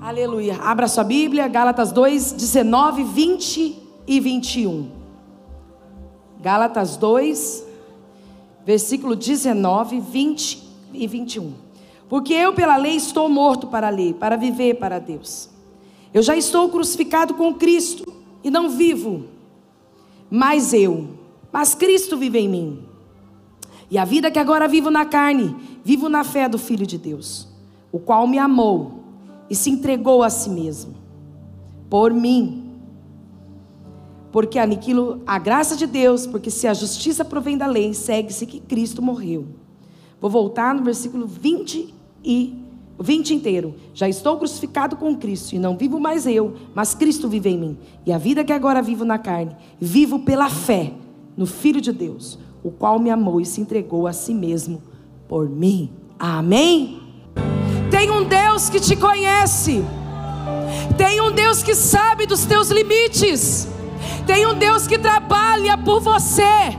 Aleluia. Abra sua Bíblia, Gálatas 2, 19, 20 e 21. Gálatas 2, versículo 19, 20 e 21. Porque eu, pela lei, estou morto para a lei, para viver para Deus. Eu já estou crucificado com Cristo e não vivo, mas eu, mas Cristo vive em mim. E a vida que agora vivo na carne, vivo na fé do Filho de Deus, o qual me amou e se entregou a si mesmo por mim. Porque aniquilo a graça de Deus, porque se a justiça provém da lei, segue-se que Cristo morreu. Vou voltar no versículo 20 e 20 inteiro. Já estou crucificado com Cristo e não vivo mais eu, mas Cristo vive em mim. E a vida que agora vivo na carne, vivo pela fé no Filho de Deus, o qual me amou e se entregou a si mesmo por mim. Amém. Tem um Deus que te conhece. Tem um Deus que sabe dos teus limites. Tem um Deus que trabalha por você.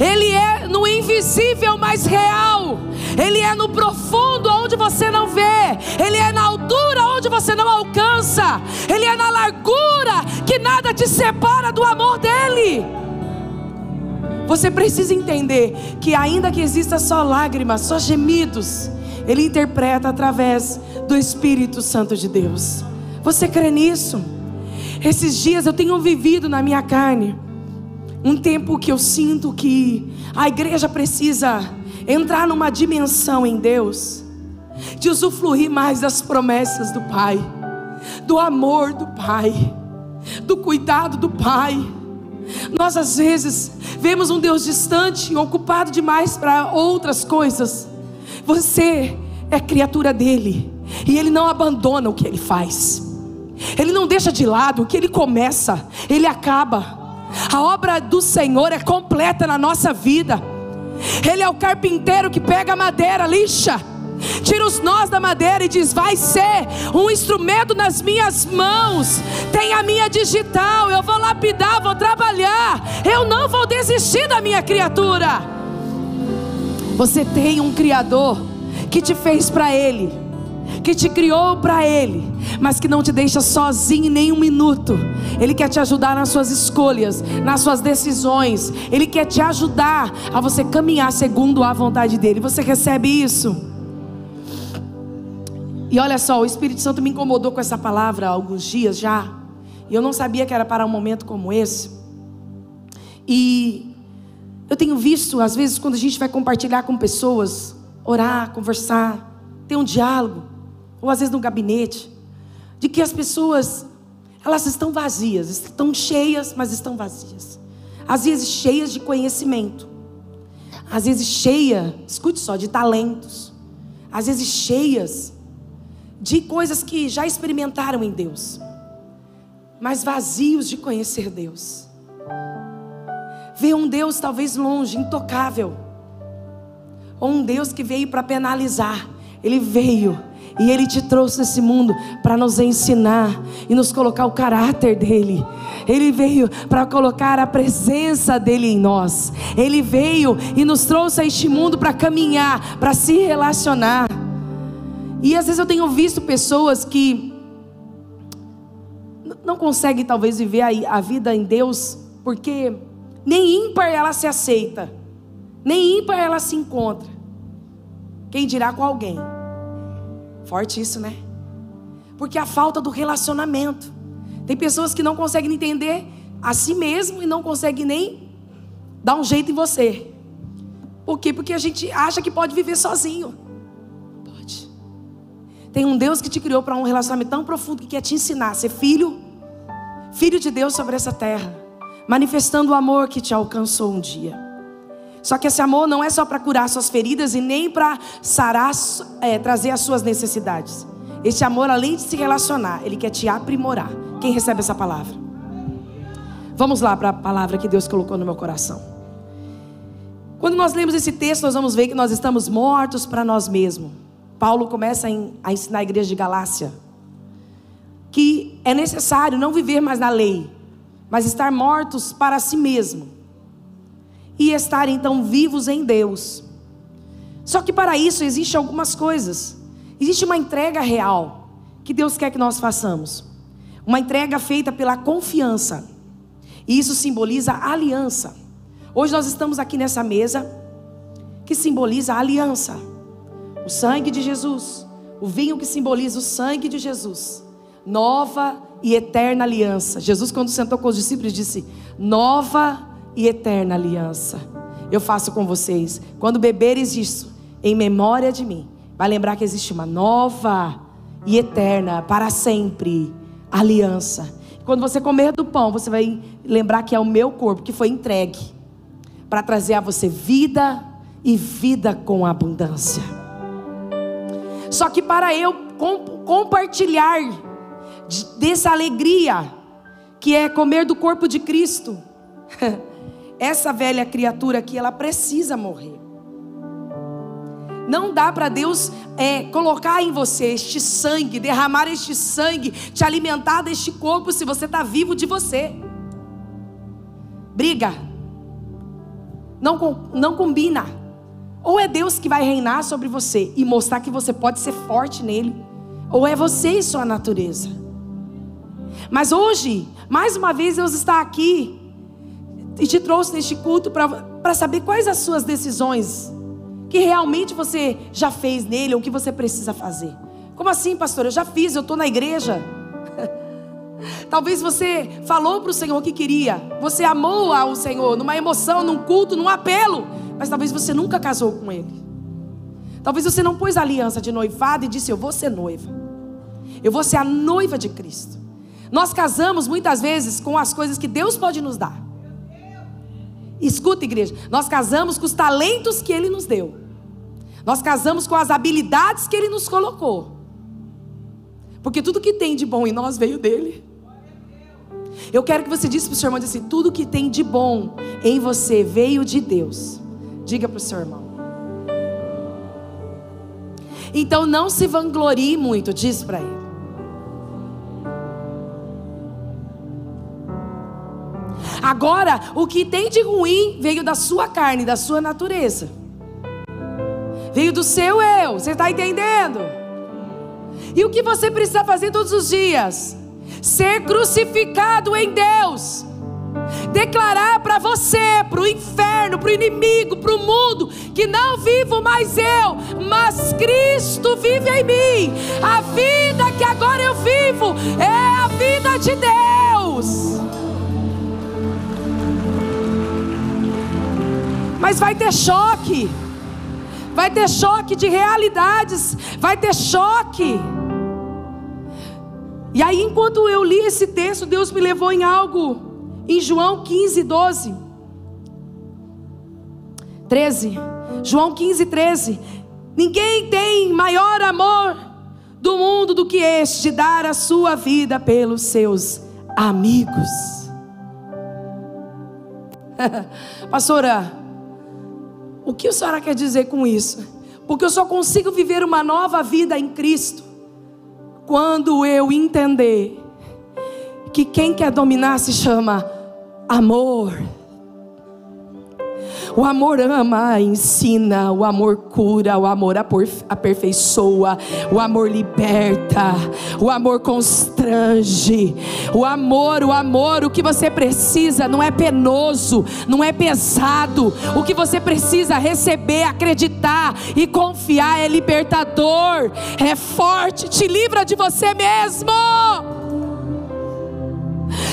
Ele é no invisível mais real. Ele é no profundo onde você não vê. Ele é na altura onde você não alcança. Ele é na largura que nada te separa do amor dele. Você precisa entender que ainda que exista só lágrimas, só gemidos, ele interpreta através do Espírito Santo de Deus. Você crê nisso? Esses dias eu tenho vivido na minha carne um tempo que eu sinto que a igreja precisa entrar numa dimensão em Deus, de usufruir mais das promessas do Pai, do amor do Pai, do cuidado do Pai. Nós às vezes vemos um Deus distante, ocupado demais para outras coisas. Você é criatura dele. E ele não abandona o que ele faz. Ele não deixa de lado o que ele começa, ele acaba. A obra do Senhor é completa na nossa vida. Ele é o carpinteiro que pega a madeira, lixa, tira os nós da madeira e diz: Vai ser um instrumento nas minhas mãos. Tem a minha digital, eu vou lapidar, vou trabalhar. Eu não vou desistir da minha criatura. Você tem um Criador que te fez para Ele, que te criou para Ele, mas que não te deixa sozinho em nenhum minuto. Ele quer te ajudar nas suas escolhas, nas suas decisões. Ele quer te ajudar a você caminhar segundo a vontade dele. Você recebe isso? E olha só, o Espírito Santo me incomodou com essa palavra há alguns dias já. E eu não sabia que era para um momento como esse. E eu tenho visto, às vezes, quando a gente vai compartilhar com pessoas, orar, conversar, ter um diálogo, ou às vezes no gabinete, de que as pessoas, elas estão vazias, estão cheias, mas estão vazias. Às vezes cheias de conhecimento, às vezes cheias, escute só, de talentos, às vezes cheias de coisas que já experimentaram em Deus, mas vazios de conhecer Deus. Vê um Deus talvez longe, intocável. Ou um Deus que veio para penalizar. Ele veio e ele te trouxe esse mundo para nos ensinar e nos colocar o caráter dele. Ele veio para colocar a presença dele em nós. Ele veio e nos trouxe a este mundo para caminhar, para se relacionar. E às vezes eu tenho visto pessoas que não conseguem talvez viver a vida em Deus porque nem ímpar ela se aceita, nem ímpar ela se encontra. Quem dirá com alguém? Forte isso, né? Porque a falta do relacionamento. Tem pessoas que não conseguem entender a si mesmo e não conseguem nem dar um jeito em você. Por quê? Porque a gente acha que pode viver sozinho. Tem um Deus que te criou para um relacionamento tão profundo que quer te ensinar a ser filho, filho de Deus sobre essa terra manifestando o amor que te alcançou um dia. Só que esse amor não é só para curar suas feridas e nem para sarar, é, trazer as suas necessidades. Esse amor, além de se relacionar, ele quer te aprimorar. Quem recebe essa palavra? Vamos lá para a palavra que Deus colocou no meu coração. Quando nós lemos esse texto, nós vamos ver que nós estamos mortos para nós mesmos. Paulo começa a ensinar a igreja de Galácia que é necessário não viver mais na lei, mas estar mortos para si mesmo e estar então vivos em Deus. Só que para isso existem algumas coisas. Existe uma entrega real que Deus quer que nós façamos? Uma entrega feita pela confiança. E isso simboliza aliança. Hoje nós estamos aqui nessa mesa que simboliza aliança. O sangue de Jesus, o vinho que simboliza o sangue de Jesus. Nova e eterna aliança. Jesus, quando sentou com os discípulos, disse: Nova e eterna aliança. Eu faço com vocês. Quando beberes isso, em memória de mim, vai lembrar que existe uma nova e eterna, para sempre, aliança. Quando você comer do pão, você vai lembrar que é o meu corpo que foi entregue para trazer a você vida e vida com abundância. Só que para eu compartilhar dessa alegria que é comer do corpo de Cristo, essa velha criatura aqui, ela precisa morrer. Não dá para Deus é, colocar em você este sangue, derramar este sangue, te alimentar deste corpo se você está vivo de você. Briga. Não, não combina. Ou é Deus que vai reinar sobre você e mostrar que você pode ser forte nele, ou é você e sua natureza. Mas hoje, mais uma vez, Deus está aqui e te trouxe neste culto para saber quais as suas decisões que realmente você já fez nele ou que você precisa fazer. Como assim, pastor? Eu já fiz, eu estou na igreja. Talvez você falou para o Senhor que queria, você amou ao Senhor numa emoção, num culto, num apelo, mas talvez você nunca casou com Ele. Talvez você não pôs aliança de noivado e disse: Eu vou ser noiva, eu vou ser a noiva de Cristo. Nós casamos muitas vezes com as coisas que Deus pode nos dar. Escuta, igreja, nós casamos com os talentos que Ele nos deu. Nós casamos com as habilidades que Ele nos colocou. Porque tudo que tem de bom em nós veio dele. Eu quero que você disse para o seu irmão assim: tudo que tem de bom em você veio de Deus. Diga para o seu irmão. Então não se vanglorie muito, diz para ele. Agora, o que tem de ruim veio da sua carne, da sua natureza. Veio do seu eu. Você está entendendo? E o que você precisa fazer todos os dias? Ser crucificado em Deus. Declarar para você, para o inferno, para o inimigo, para o mundo, que não vivo mais eu, mas Cristo vive em mim. A vida que agora eu vivo é a vida de Deus. Mas vai ter choque vai ter choque de realidades, vai ter choque. E aí, enquanto eu li esse texto, Deus me levou em algo, em João 15, 12, 13. João 15, 13. Ninguém tem maior amor do mundo do que este, de dar a sua vida pelos seus amigos. Pastora, o que a senhora quer dizer com isso? Porque eu só consigo viver uma nova vida em Cristo quando eu entender que quem quer dominar se chama amor. O amor ama, ensina, o amor cura, o amor aperfeiçoa, o amor liberta, o amor constrange. O amor, o amor, o que você precisa não é penoso, não é pesado. O que você precisa receber, acreditar e confiar é libertador, é forte, te livra de você mesmo.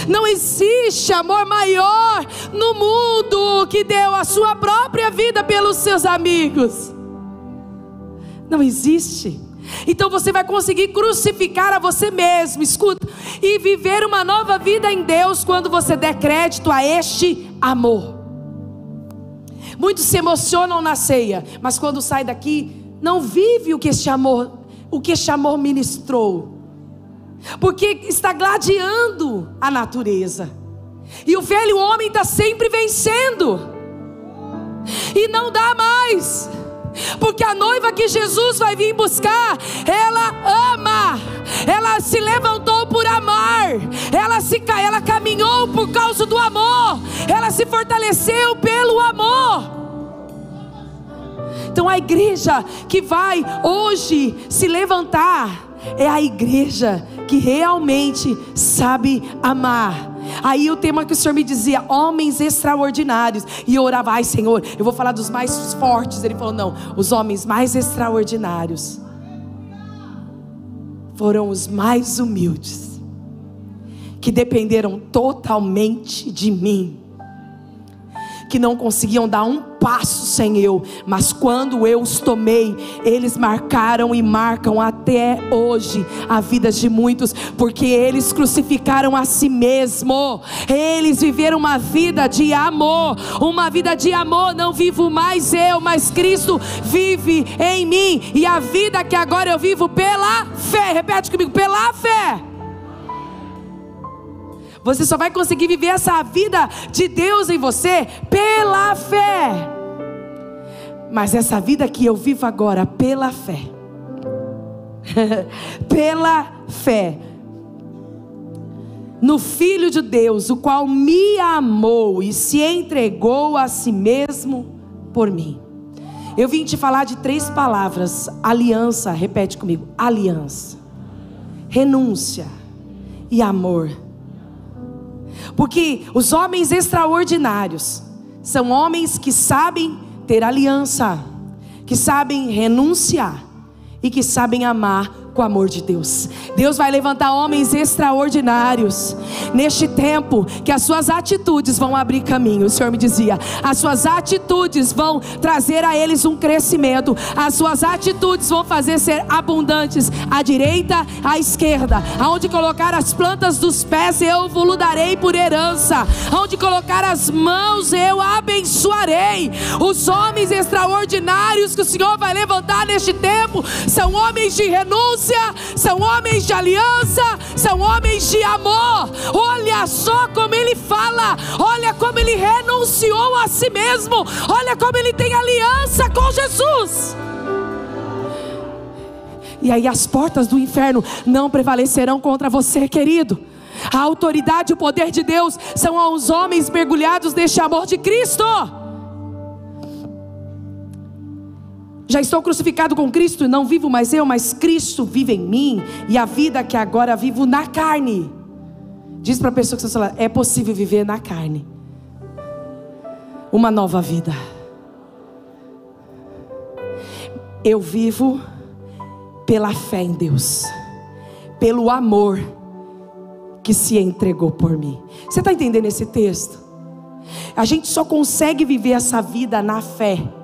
Não existe amor maior no mundo que deu a sua própria vida pelos seus amigos. Não existe. Então você vai conseguir crucificar a você mesmo, escuta, e viver uma nova vida em Deus quando você der crédito a este amor. Muitos se emocionam na ceia, mas quando sai daqui, não vive o que este amor, o que este amor ministrou porque está gladiando a natureza. E o velho homem está sempre vencendo. E não dá mais. Porque a noiva que Jesus vai vir buscar, ela ama. Ela se levantou por amar. Ela se ela caminhou por causa do amor. Ela se fortaleceu pelo amor. Então a igreja que vai hoje se levantar é a igreja que realmente sabe amar. Aí o tema que o Senhor me dizia, homens extraordinários. E eu orava, ai Senhor, eu vou falar dos mais fortes. Ele falou, não, os homens mais extraordinários foram os mais humildes, que dependeram totalmente de mim que não conseguiam dar um passo sem eu, mas quando eu os tomei, eles marcaram e marcam até hoje a vida de muitos, porque eles crucificaram a si mesmo, eles viveram uma vida de amor, uma vida de amor. Não vivo mais eu, mas Cristo vive em mim, e a vida que agora eu vivo pela fé, repete comigo, pela fé. Você só vai conseguir viver essa vida de Deus em você pela fé. Mas essa vida que eu vivo agora pela fé. pela fé. No Filho de Deus, o qual me amou e se entregou a si mesmo por mim. Eu vim te falar de três palavras: aliança, repete comigo: aliança, renúncia e amor. Porque os homens extraordinários são homens que sabem ter aliança, que sabem renunciar e que sabem amar com o amor de Deus. Deus vai levantar homens extraordinários neste tempo que as suas atitudes vão abrir caminho. O Senhor me dizia: as suas atitudes vão trazer a eles um crescimento, as suas atitudes vão fazer ser abundantes à direita, à esquerda. Aonde colocar as plantas dos pés, eu vos darei por herança. Aonde colocar as mãos, eu abençoarei. Os homens extraordinários que o Senhor vai levantar neste tempo são homens de renúncia são homens de aliança, são homens de amor. Olha só como ele fala, olha como ele renunciou a si mesmo, olha como ele tem aliança com Jesus. E aí as portas do inferno não prevalecerão contra você, querido. A autoridade e o poder de Deus são os homens mergulhados neste amor de Cristo. Já estou crucificado com Cristo, não vivo mais eu, mas Cristo vive em mim, e a vida que agora vivo na carne. Diz para a pessoa que você fala, é possível viver na carne. Uma nova vida. Eu vivo pela fé em Deus, pelo amor que se entregou por mim. Você está entendendo esse texto? A gente só consegue viver essa vida na fé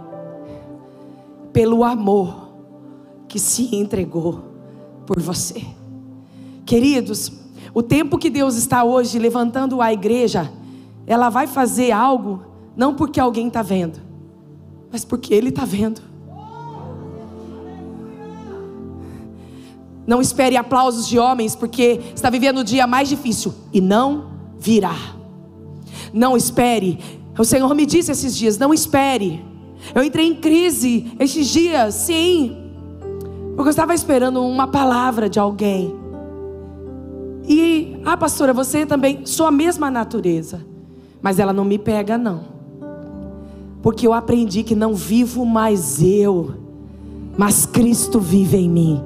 pelo amor que se entregou por você. Queridos, o tempo que Deus está hoje levantando a igreja, ela vai fazer algo não porque alguém está vendo, mas porque Ele está vendo. Não espere aplausos de homens, porque está vivendo o dia mais difícil e não virá. Não espere. O Senhor me disse esses dias: não espere eu entrei em crise estes dias, sim, porque eu estava esperando uma palavra de alguém. E, ah, pastora, você também, sou a mesma natureza, mas ela não me pega, não. Porque eu aprendi que não vivo mais eu, mas Cristo vive em mim.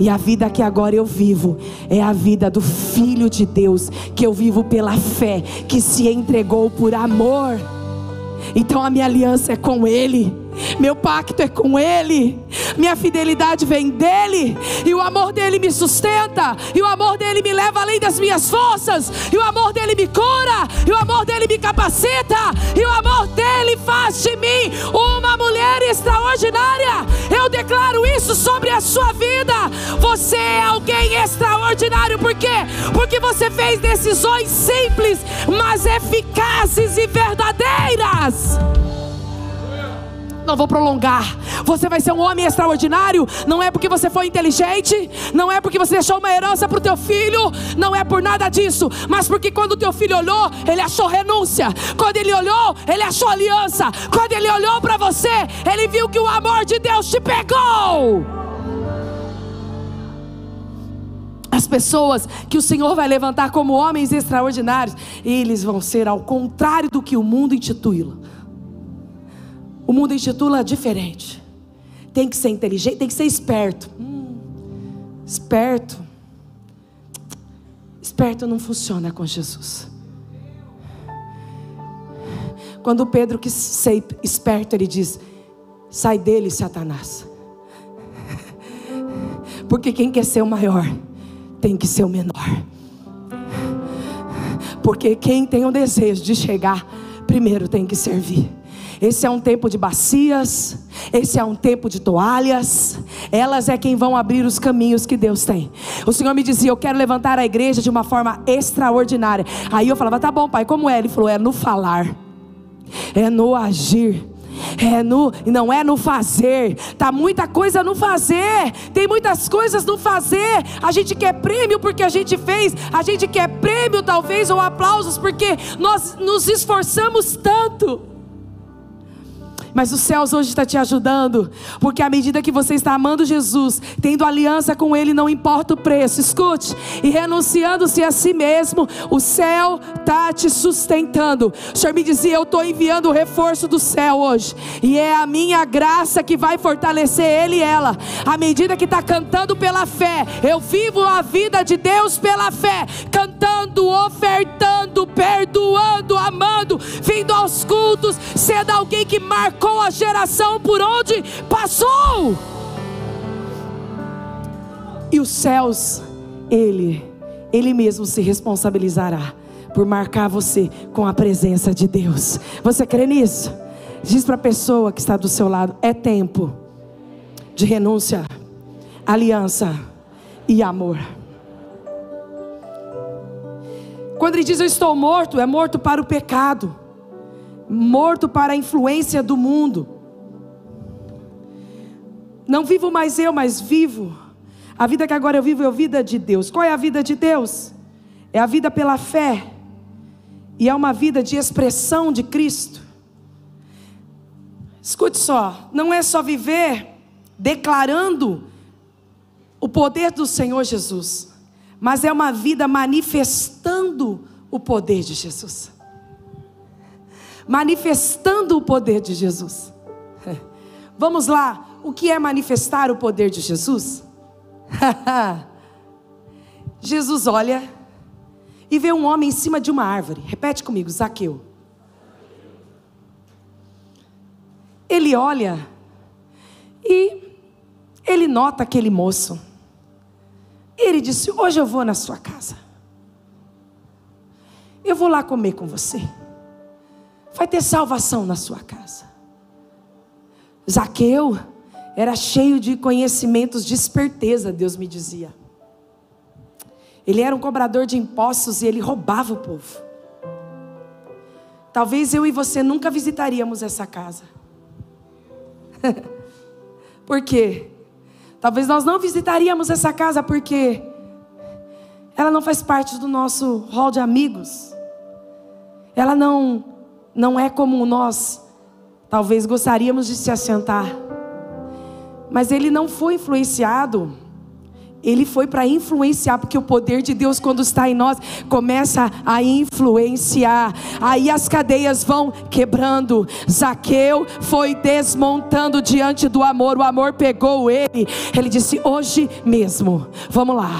E a vida que agora eu vivo é a vida do Filho de Deus, que eu vivo pela fé, que se entregou por amor. Então a minha aliança é com Ele. Meu pacto é com Ele, minha fidelidade vem dEle, e o amor dEle me sustenta, e o amor dEle me leva além das minhas forças, e o amor dEle me cura, e o amor dEle me capacita, e o amor dEle faz de mim uma mulher extraordinária. Eu declaro isso sobre a sua vida. Você é alguém extraordinário, por quê? Porque você fez decisões simples, mas eficazes e verdadeiras não vou prolongar. Você vai ser um homem extraordinário. Não é porque você foi inteligente, não é porque você deixou uma herança para o teu filho, não é por nada disso, mas porque quando o teu filho olhou, ele achou renúncia. Quando ele olhou, ele achou aliança. Quando ele olhou para você, ele viu que o amor de Deus te pegou. As pessoas que o Senhor vai levantar como homens extraordinários, eles vão ser ao contrário do que o mundo intitula. O mundo intitula diferente. tem que ser inteligente, tem que ser esperto. Hum, esperto. Esperto não funciona com Jesus. Quando Pedro quis ser esperto, ele diz: Sai dele, Satanás. Porque quem quer ser o maior tem que ser o menor. Porque quem tem o desejo de chegar primeiro tem que servir. Esse é um tempo de bacias, esse é um tempo de toalhas. Elas é quem vão abrir os caminhos que Deus tem. O Senhor me dizia: Eu quero levantar a igreja de uma forma extraordinária. Aí eu falava: Tá bom, pai, como é? Ele falou: É no falar é no agir. É no, não é no fazer. Tá muita coisa no fazer. Tem muitas coisas no fazer. A gente quer prêmio porque a gente fez. A gente quer prêmio talvez ou aplausos porque nós nos esforçamos tanto. Mas os céus hoje está te ajudando, porque à medida que você está amando Jesus, tendo aliança com Ele, não importa o preço, escute, e renunciando-se a si mesmo, o céu está te sustentando. O Senhor me dizia: Eu estou enviando o reforço do céu hoje, e é a minha graça que vai fortalecer ele e ela. À medida que está cantando pela fé, eu vivo a vida de Deus pela fé, cantando, ofertando, perdoando, amando, vindo aos cultos, sendo alguém que marca marcou a geração por onde passou. E os céus, Ele, Ele mesmo se responsabilizará por marcar você com a presença de Deus. Você crê nisso? Diz para a pessoa que está do seu lado: é tempo de renúncia, aliança e amor. Quando ele diz eu estou morto, é morto para o pecado morto para a influência do mundo. Não vivo mais eu, mas vivo. A vida que agora eu vivo é a vida de Deus. Qual é a vida de Deus? É a vida pela fé. E é uma vida de expressão de Cristo. Escute só, não é só viver declarando o poder do Senhor Jesus, mas é uma vida manifestando o poder de Jesus manifestando o poder de Jesus. Vamos lá, o que é manifestar o poder de Jesus? Jesus olha e vê um homem em cima de uma árvore. Repete comigo, Zaqueu. Ele olha e ele nota aquele moço. Ele disse: Hoje eu vou na sua casa. Eu vou lá comer com você vai ter salvação na sua casa. Zaqueu era cheio de conhecimentos de esperteza, Deus me dizia. Ele era um cobrador de impostos e ele roubava o povo. Talvez eu e você nunca visitaríamos essa casa. Por quê? Talvez nós não visitaríamos essa casa porque ela não faz parte do nosso hall de amigos. Ela não não é como nós talvez gostaríamos de se assentar. Mas ele não foi influenciado ele foi para influenciar, porque o poder de Deus, quando está em nós, começa a influenciar. Aí as cadeias vão quebrando. Zaqueu foi desmontando diante do amor. O amor pegou ele. Ele disse: Hoje mesmo, vamos lá.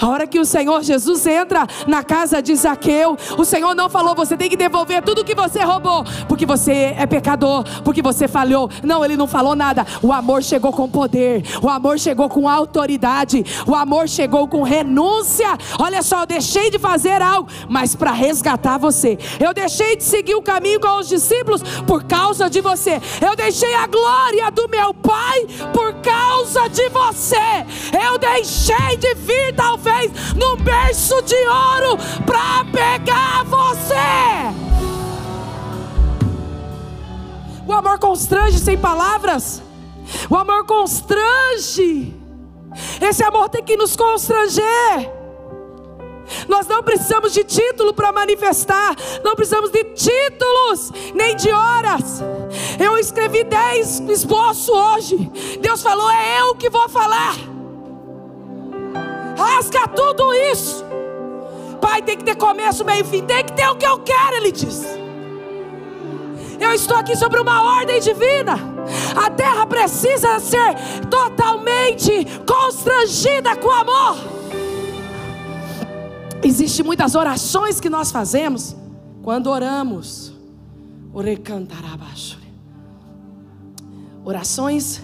A hora que o Senhor Jesus entra na casa de Zaqueu, o Senhor não falou: Você tem que devolver tudo que você roubou, porque você é pecador, porque você falhou. Não, ele não falou nada. O amor chegou com poder, o amor chegou com autoridade. O amor chegou com renúncia. Olha só, eu deixei de fazer algo, mas para resgatar você. Eu deixei de seguir o caminho com os discípulos por causa de você. Eu deixei a glória do meu Pai por causa de você. Eu deixei de vir, talvez, num berço de ouro para pegar você. O amor constrange sem palavras. O amor constrange. Esse amor tem que nos constranger. Nós não precisamos de título para manifestar, não precisamos de títulos, nem de horas. Eu escrevi dez esboços hoje. Deus falou: é eu que vou falar. Rasga tudo isso. Pai, tem que ter começo, meio e fim. Tem que ter o que eu quero, ele diz. Eu estou aqui sobre uma ordem divina. A terra precisa ser totalmente constrangida com amor. Existem muitas orações que nós fazemos quando oramos. Orações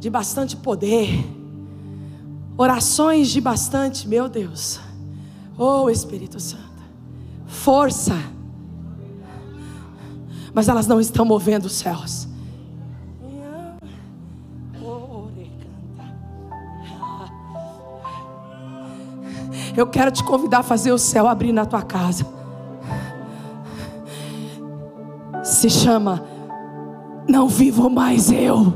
de bastante poder. Orações de bastante, meu Deus. Oh Espírito Santo. Força. Mas elas não estão movendo os céus. Eu quero te convidar a fazer o céu abrir na tua casa. Se chama Não vivo mais eu.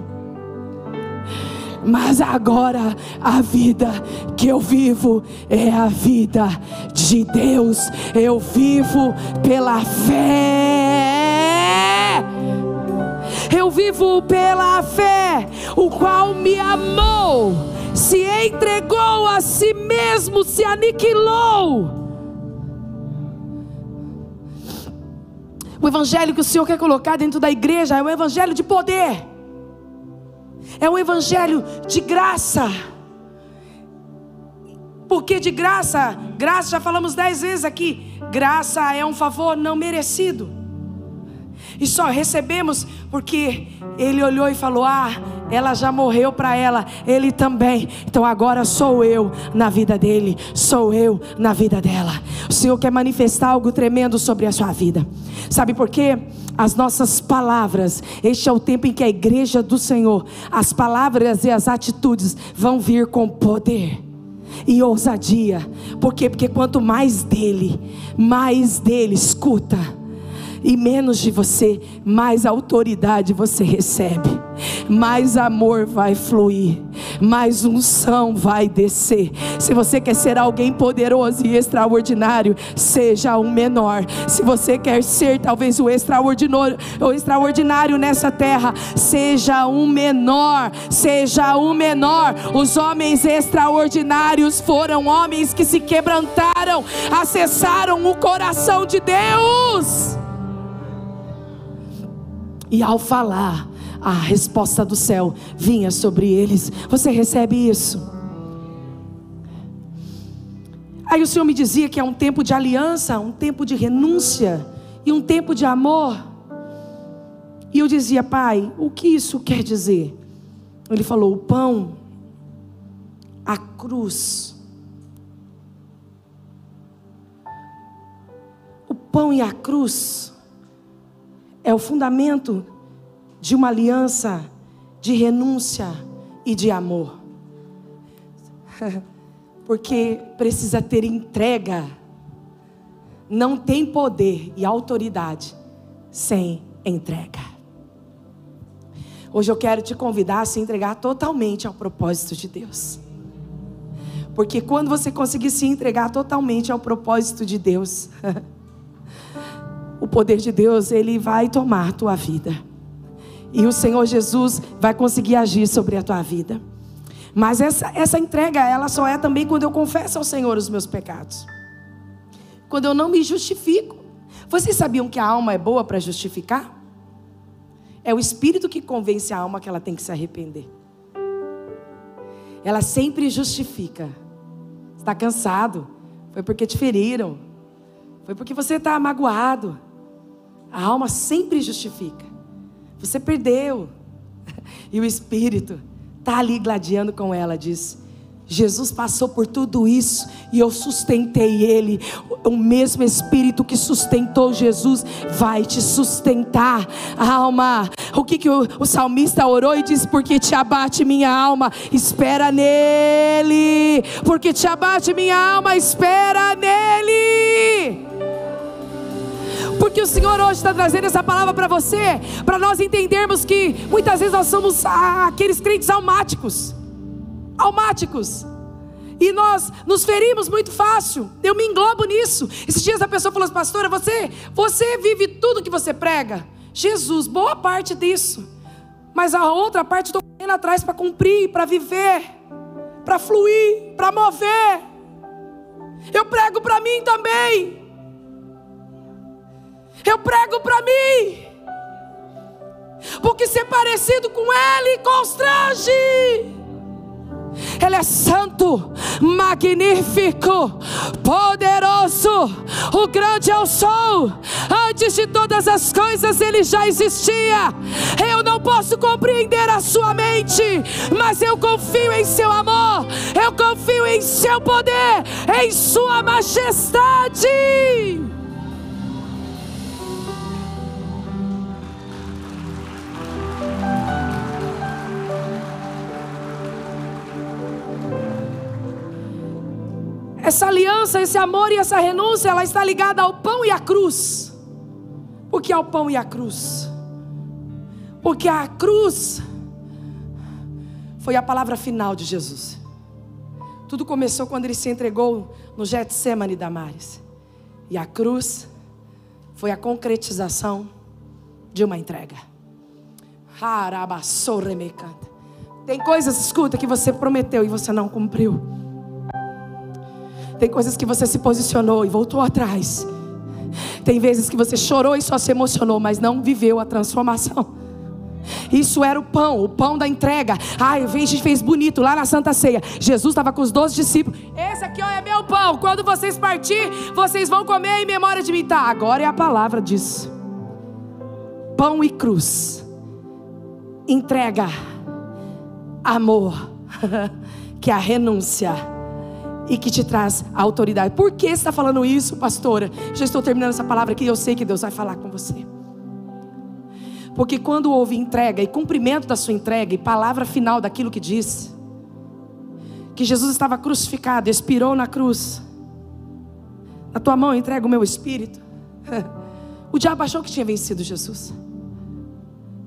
Mas agora a vida que eu vivo é a vida de Deus. Eu vivo pela fé. Eu vivo pela fé, o qual me amou se entregou a si mesmo, se aniquilou. O evangelho que o Senhor quer colocar dentro da igreja é um evangelho de poder, é um evangelho de graça. Porque de graça, graça, já falamos dez vezes aqui, graça é um favor não merecido. E só recebemos porque ele olhou e falou: Ah, ela já morreu para ela, ele também. Então agora sou eu na vida dele, sou eu na vida dela. O Senhor quer manifestar algo tremendo sobre a sua vida. Sabe por quê? As nossas palavras, este é o tempo em que a igreja do Senhor, as palavras e as atitudes vão vir com poder e ousadia. Por quê? Porque quanto mais dele, mais dele escuta e menos de você, mais autoridade você recebe, mais amor vai fluir, mais unção vai descer. Se você quer ser alguém poderoso e extraordinário, seja um menor. Se você quer ser talvez o extraordinário, o extraordinário nessa terra, seja um menor, seja um menor. Os homens extraordinários foram homens que se quebrantaram, acessaram o coração de Deus. E ao falar, a resposta do céu vinha sobre eles. Você recebe isso? Aí o Senhor me dizia que é um tempo de aliança, um tempo de renúncia e um tempo de amor. E eu dizia, Pai, o que isso quer dizer? Ele falou: o pão, a cruz. O pão e a cruz é o fundamento de uma aliança de renúncia e de amor. Porque precisa ter entrega. Não tem poder e autoridade sem entrega. Hoje eu quero te convidar a se entregar totalmente ao propósito de Deus. Porque quando você conseguir se entregar totalmente ao propósito de Deus, o poder de Deus, ele vai tomar tua vida. E o Senhor Jesus vai conseguir agir sobre a tua vida. Mas essa, essa entrega, ela só é também quando eu confesso ao Senhor os meus pecados. Quando eu não me justifico. Vocês sabiam que a alma é boa para justificar? É o Espírito que convence a alma que ela tem que se arrepender. Ela sempre justifica. Está cansado? Foi porque te feriram. Foi porque você está magoado. A alma sempre justifica. Você perdeu. E o Espírito está ali gladiando com ela, diz: Jesus passou por tudo isso e eu sustentei ele. O mesmo Espírito que sustentou Jesus vai te sustentar, alma. O que, que o, o salmista orou e disse: Porque te abate minha alma, espera nele. Porque te abate minha alma, espera nele. Porque o Senhor hoje está trazendo essa palavra para você, para nós entendermos que muitas vezes nós somos aqueles crentes almáticos. Almáticos. E nós nos ferimos muito fácil. Eu me englobo nisso. Esses dias a pessoa falou assim, pastora, você, você vive tudo que você prega. Jesus, boa parte disso. Mas a outra parte estou correndo atrás para cumprir, para viver, para fluir, para mover. Eu prego para mim também. Eu prego para mim. Porque ser parecido com Ele constrange. Ele é santo, magnífico, poderoso. O grande eu sou. Antes de todas as coisas, ele já existia. Eu não posso compreender a sua mente, mas eu confio em seu amor. Eu confio em seu poder, em sua majestade. Essa aliança, esse amor e essa renúncia, ela está ligada ao pão e à cruz. Por que ao pão e à cruz? Porque a cruz foi a palavra final de Jesus. Tudo começou quando ele se entregou no Getsemane da Mares. E a cruz foi a concretização de uma entrega. Tem coisas, escuta, que você prometeu e você não cumpriu. Tem coisas que você se posicionou e voltou atrás. Tem vezes que você chorou e só se emocionou, mas não viveu a transformação. Isso era o pão, o pão da entrega. Ai, a gente fez bonito lá na Santa Ceia. Jesus estava com os doze discípulos. Esse aqui ó, é meu pão. Quando vocês partir, vocês vão comer em memória de mim. Tá, agora é a palavra disso. Pão e cruz. Entrega. Amor. que é a renúncia e que te traz a autoridade. Por que você está falando isso, pastora? Já estou terminando essa palavra aqui, eu sei que Deus vai falar com você. Porque quando houve entrega e cumprimento da sua entrega e palavra final daquilo que disse, que Jesus estava crucificado, expirou na cruz. Na tua mão eu entrego o meu espírito. O diabo achou que tinha vencido Jesus.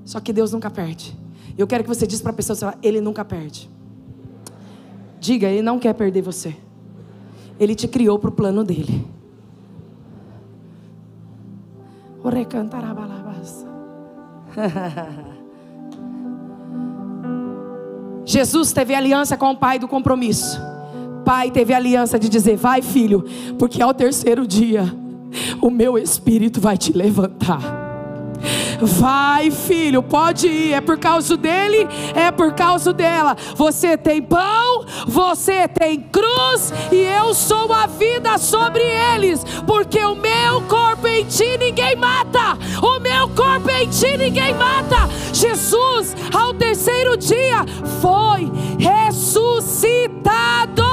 Só que Deus nunca perde. Eu quero que você diz para a pessoa, ele nunca perde. Diga, ele não quer perder você. Ele te criou para o plano dele. Jesus teve aliança com o pai do compromisso. Pai teve aliança de dizer: Vai, filho, porque ao terceiro dia o meu espírito vai te levantar. Vai, filho, pode ir. É por causa dele, é por causa dela. Você tem pão, você tem cruz, e eu sou a vida sobre eles. Porque o meu corpo em ti ninguém mata. O meu corpo em ti ninguém mata. Jesus, ao terceiro dia, foi ressuscitado.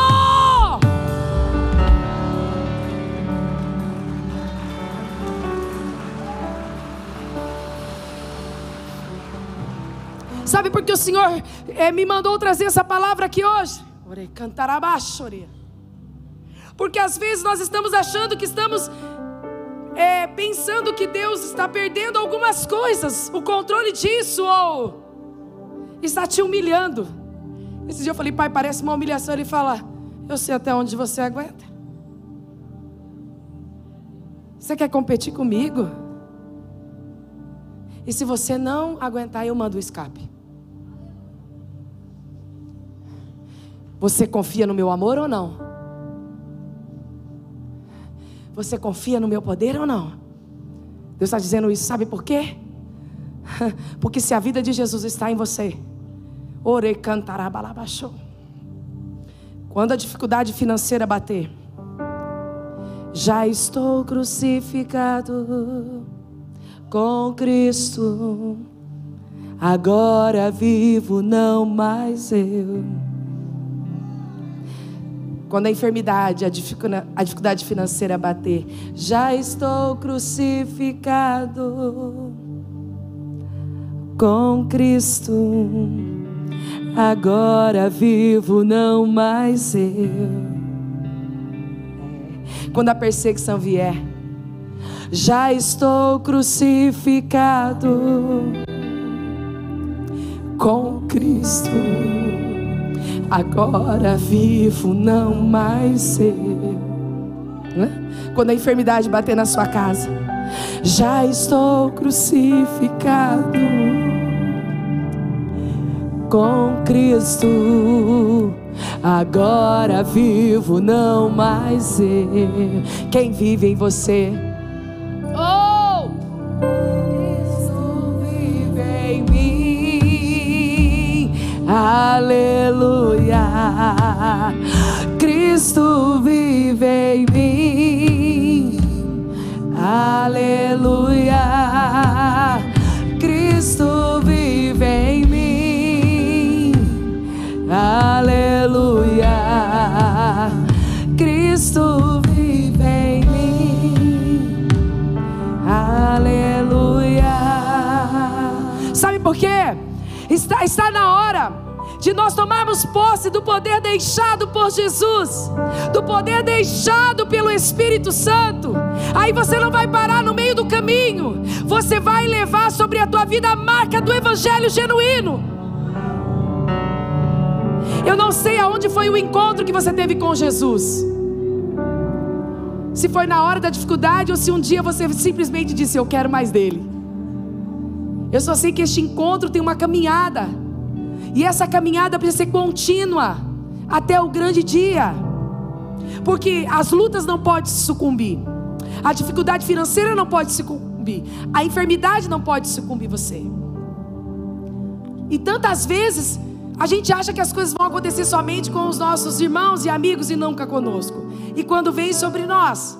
Sabe por que o Senhor é, me mandou trazer essa palavra aqui hoje? Porque às vezes nós estamos achando que estamos é, pensando que Deus está perdendo algumas coisas, o controle disso, ou está te humilhando. Esse dia eu falei, pai, parece uma humilhação. Ele fala, eu sei até onde você aguenta. Você quer competir comigo? E se você não aguentar, eu mando o escape. Você confia no meu amor ou não? Você confia no meu poder ou não? Deus está dizendo isso, sabe por quê? Porque se a vida de Jesus está em você, ore cantará balabachou. Quando a dificuldade financeira bater, já estou crucificado com Cristo. Agora vivo, não mais eu quando a enfermidade, a dificuldade financeira bater, já estou crucificado com Cristo. Agora vivo, não mais eu. Quando a perseguição vier, já estou crucificado com Cristo agora vivo, não mais eu. Né? Quando a enfermidade bater na sua casa, já estou crucificado com Cristo. Agora vivo, não mais eu. Quem vive em você? Oh! Cristo vive Aleluia. Cristo vive em mim. Aleluia. Cristo vive em mim. Aleluia. Cristo vive em mim. Aleluia. Sabe por quê? Está, está na hora de nós tomarmos posse do poder deixado por Jesus, do poder deixado pelo Espírito Santo. Aí você não vai parar no meio do caminho, você vai levar sobre a tua vida a marca do Evangelho genuíno. Eu não sei aonde foi o encontro que você teve com Jesus. Se foi na hora da dificuldade ou se um dia você simplesmente disse: Eu quero mais dele. Eu só sei que este encontro tem uma caminhada. E essa caminhada precisa ser contínua até o grande dia. Porque as lutas não podem sucumbir. A dificuldade financeira não pode sucumbir. A enfermidade não pode sucumbir você. E tantas vezes a gente acha que as coisas vão acontecer somente com os nossos irmãos e amigos e nunca conosco. E quando vem sobre nós,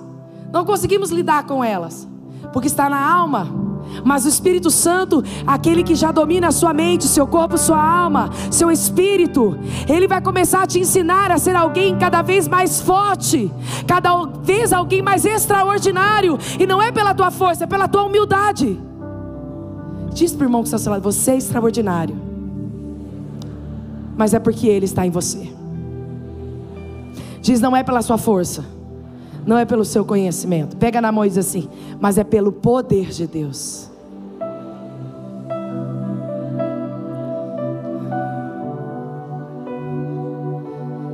não conseguimos lidar com elas, porque está na alma mas o Espírito Santo, aquele que já domina a sua mente, seu corpo, sua alma, seu espírito, ele vai começar a te ensinar a ser alguém cada vez mais forte, cada vez alguém mais extraordinário, e não é pela tua força, é pela tua humildade. Diz para o irmão que está ao seu lado: você é extraordinário, mas é porque ele está em você. Diz: não é pela sua força não é pelo seu conhecimento. Pega na mão e diz assim: mas é pelo poder de Deus.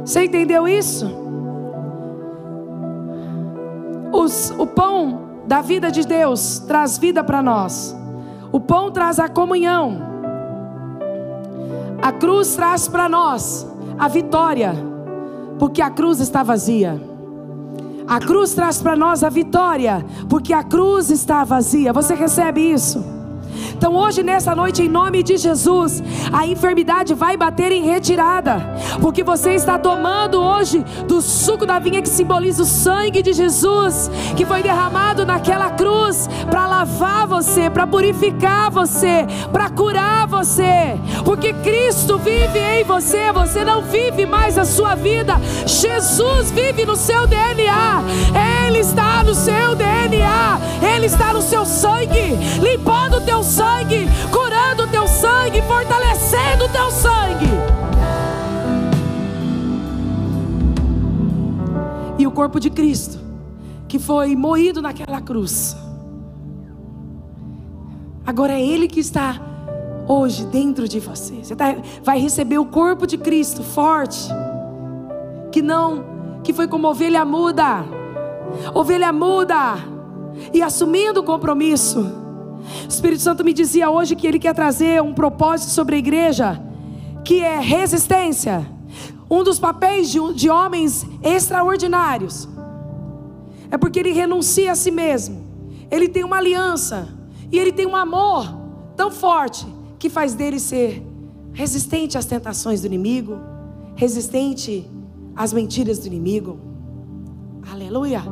Você entendeu isso? Os, o pão da vida de Deus traz vida para nós. O pão traz a comunhão. A cruz traz para nós a vitória, porque a cruz está vazia. A cruz traz para nós a vitória, porque a cruz está vazia. Você recebe isso? Então, hoje, nessa noite, em nome de Jesus, a enfermidade vai bater em retirada, porque você está tomando hoje do suco da vinha que simboliza o sangue de Jesus, que foi derramado naquela cruz para lavar você, para purificar você, para curar você, porque Cristo vive em você, você não vive mais a sua vida, Jesus vive no seu DNA, Ele está no seu DNA, Ele está no seu teu sangue, curando o teu sangue, fortalecendo o teu sangue. E o corpo de Cristo, que foi moído naquela cruz, agora é Ele que está hoje dentro de você. Você tá, vai receber o corpo de Cristo forte, que não, que foi como ovelha muda, ovelha muda, e assumindo o compromisso o Espírito Santo me dizia hoje que ele quer trazer um propósito sobre a igreja, que é resistência. Um dos papéis de, de homens extraordinários é porque ele renuncia a si mesmo, ele tem uma aliança e ele tem um amor tão forte que faz dele ser resistente às tentações do inimigo, resistente às mentiras do inimigo. Aleluia.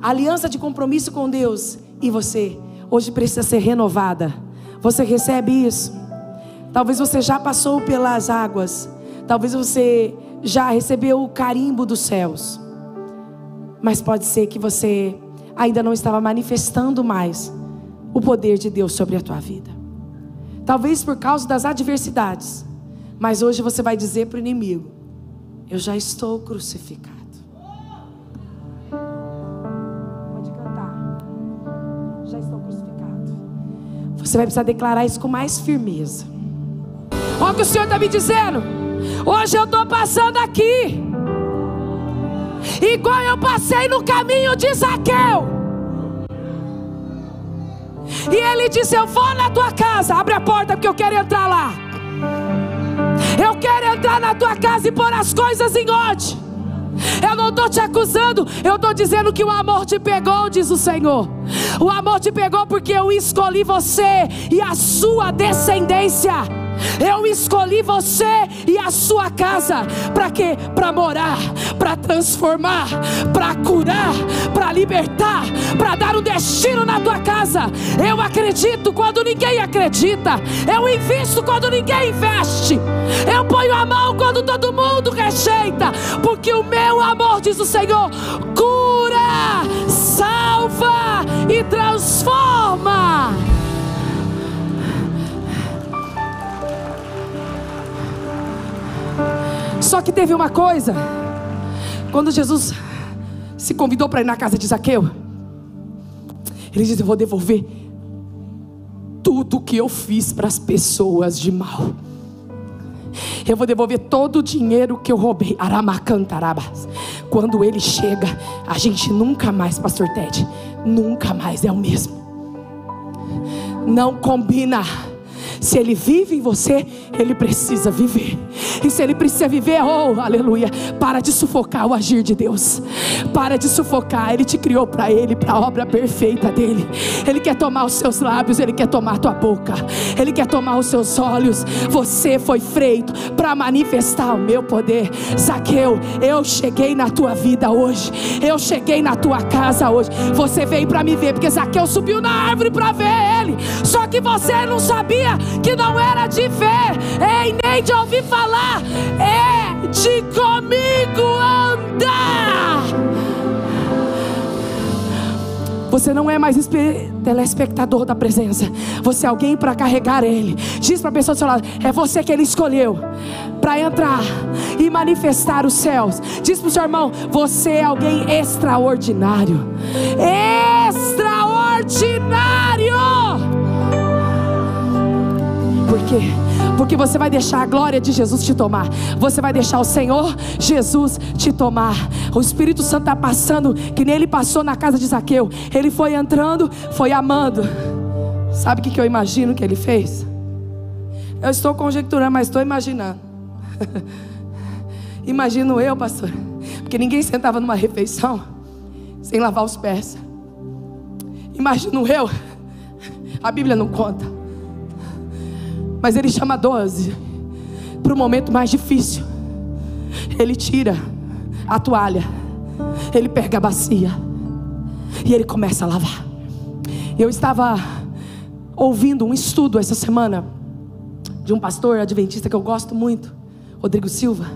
aliança de compromisso com Deus e você hoje precisa ser renovada. Você recebe isso? Talvez você já passou pelas águas, talvez você já recebeu o carimbo dos céus, mas pode ser que você ainda não estava manifestando mais o poder de Deus sobre a tua vida. Talvez por causa das adversidades, mas hoje você vai dizer para o inimigo: Eu já estou crucificado. Você vai precisar declarar isso com mais firmeza. Olha o que o Senhor está me dizendo. Hoje eu estou passando aqui. Igual eu passei no caminho de Zaqueu. E ele disse: Eu vou na tua casa. Abre a porta porque eu quero entrar lá. Eu quero entrar na tua casa e pôr as coisas em ordem. Eu não estou te acusando, eu estou dizendo que o amor te pegou, diz o Senhor. O amor te pegou porque eu escolhi você e a sua descendência. Eu escolhi você e a sua casa. Para quê? Para morar, para transformar, para curar, para libertar, para dar um destino na tua casa. Eu acredito quando ninguém acredita. Eu invisto quando ninguém investe. Eu ponho a mão quando todo mundo rejeita. Porque o meu amor, diz o Senhor, cura, salva e transforma. Só que teve uma coisa, quando Jesus se convidou para ir na casa de Zaqueu, ele disse: Eu vou devolver tudo que eu fiz para as pessoas de mal. Eu vou devolver todo o dinheiro que eu roubei. Aramacantarabas. Quando ele chega, a gente nunca mais, Pastor Ted, nunca mais é o mesmo. Não combina se ele vive em você, ele precisa viver. E se ele precisa viver, oh, aleluia, para de sufocar o agir de Deus. Para de sufocar, ele te criou para ele, para a obra perfeita dele. Ele quer tomar os seus lábios, ele quer tomar a tua boca. Ele quer tomar os seus olhos. Você foi feito para manifestar o meu poder. Zaqueu, eu cheguei na tua vida hoje. Eu cheguei na tua casa hoje. Você veio para me ver, porque Zaqueu subiu na árvore para ver ele. Só que você não sabia que não era de ver, é, nem de ouvir falar, é de comigo andar. Você não é mais telespectador da presença. Você é alguém para carregar Ele. Diz para a pessoa do seu lado: é você que Ele escolheu para entrar e manifestar os céus. Diz para o seu irmão: você é alguém extraordinário. Extraordinário. Por quê? Porque você vai deixar a glória de Jesus te tomar. Você vai deixar o Senhor Jesus te tomar. O Espírito Santo está passando, que nele passou na casa de Zaqueu. Ele foi entrando, foi amando. Sabe o que, que eu imagino que ele fez? Eu estou conjecturando, mas estou imaginando. Imagino eu, pastor. Porque ninguém sentava numa refeição sem lavar os pés. Imagino eu. A Bíblia não conta. Mas ele chama 12 para o momento mais difícil. Ele tira a toalha, ele pega a bacia e ele começa a lavar. Eu estava ouvindo um estudo essa semana de um pastor adventista que eu gosto muito, Rodrigo Silva,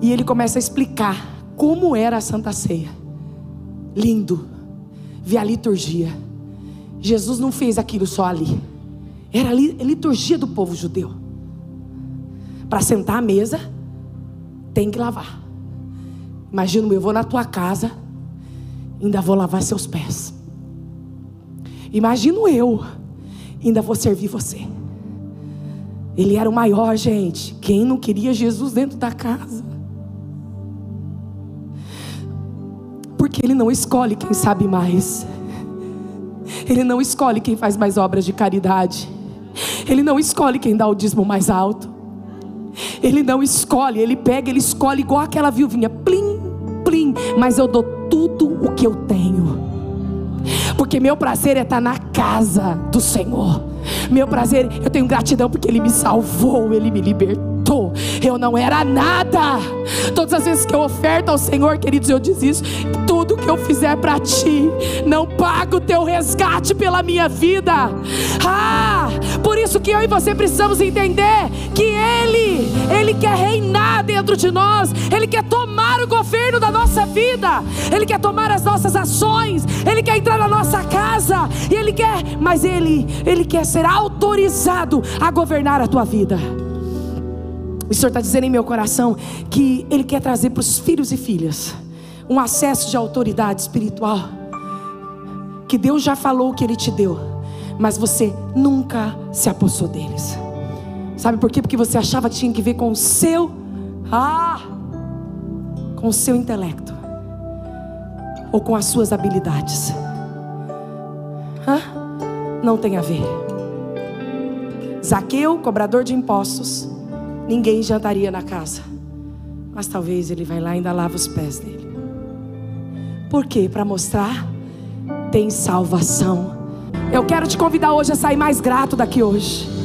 e ele começa a explicar como era a Santa Ceia. Lindo, ver a liturgia. Jesus não fez aquilo só ali. Era a liturgia do povo judeu. Para sentar à mesa, tem que lavar. Imagina, eu vou na tua casa, ainda vou lavar seus pés. Imagino eu, ainda vou servir você. Ele era o maior, gente. Quem não queria Jesus dentro da casa? Porque ele não escolhe quem sabe mais. Ele não escolhe quem faz mais obras de caridade. Ele não escolhe quem dá o dízimo mais alto. Ele não escolhe, ele pega, ele escolhe igual aquela viuvinha, plim, plim, mas eu dou tudo o que eu tenho. Porque meu prazer é estar na casa do Senhor. Meu prazer, eu tenho gratidão porque ele me salvou, ele me libertou eu não era nada. Todas as vezes que eu oferto ao Senhor, queridos, eu desisto. Tudo que eu fizer para ti, não pago o teu resgate pela minha vida. Ah, por isso que eu e você precisamos entender que Ele, Ele quer reinar dentro de nós, Ele quer tomar o governo da nossa vida, Ele quer tomar as nossas ações, Ele quer entrar na nossa casa, e Ele quer, mas Ele, Ele quer ser autorizado a governar a tua vida. O Senhor está dizendo em meu coração que Ele quer trazer para os filhos e filhas um acesso de autoridade espiritual. Que Deus já falou que Ele te deu, mas você nunca se apossou deles. Sabe por quê? Porque você achava que tinha que ver com o seu, ah, com o seu intelecto ou com as suas habilidades. Hã? Não tem a ver. Zaqueu, cobrador de impostos, ninguém jantaria na casa. Mas talvez ele vai lá e ainda lava os pés dele. Por quê? Para mostrar tem salvação. Eu quero te convidar hoje a sair mais grato daqui hoje.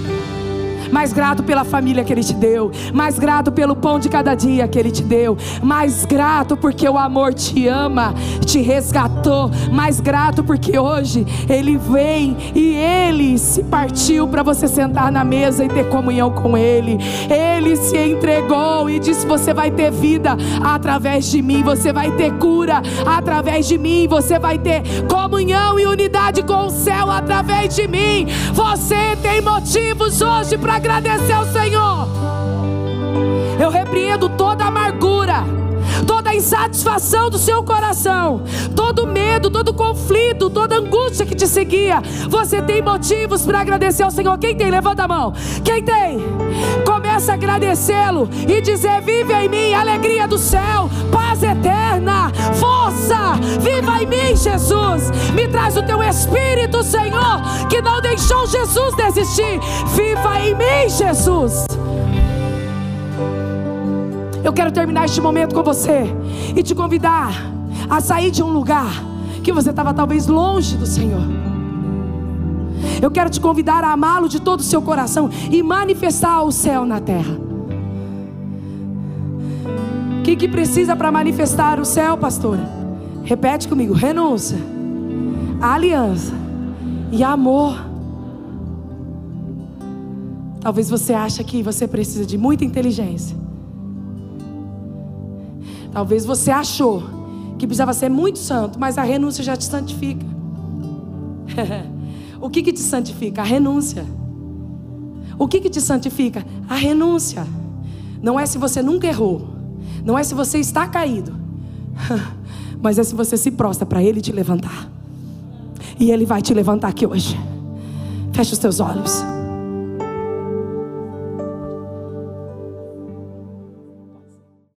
Mais grato pela família que Ele te deu, mais grato pelo pão de cada dia que Ele te deu, mais grato porque o amor te ama, te resgatou, mais grato porque hoje Ele vem e Ele se partiu para você sentar na mesa e ter comunhão com Ele. Ele se entregou e disse: Você vai ter vida através de mim, você vai ter cura através de mim, você vai ter comunhão e unidade com o céu através de mim. Você tem motivos hoje para agradecer ao Senhor. Eu repreendo toda amargura toda a insatisfação do seu coração, todo medo, todo conflito, toda angústia que te seguia, você tem motivos para agradecer ao Senhor. Quem tem? Levanta a mão. Quem tem? Começa a agradecê-lo e dizer: Vive em mim, alegria do céu, paz eterna, força, viva em mim, Jesus. Me traz o teu Espírito, Senhor, que não deixou Jesus desistir. Viva em mim, Jesus. Eu quero terminar este momento com você e te convidar a sair de um lugar que você estava talvez longe do Senhor. Eu quero te convidar a amá-lo de todo o seu coração e manifestar o céu na terra. O que, que precisa para manifestar o céu, pastora? Repete comigo: renúncia, aliança e amor. Talvez você ache que você precisa de muita inteligência Talvez você achou que precisava ser muito santo, mas a renúncia já te santifica. o que, que te santifica? A renúncia. O que, que te santifica? A renúncia. Não é se você nunca errou, não é se você está caído, mas é se você se prostra para Ele te levantar. E Ele vai te levantar aqui hoje. Feche os teus olhos.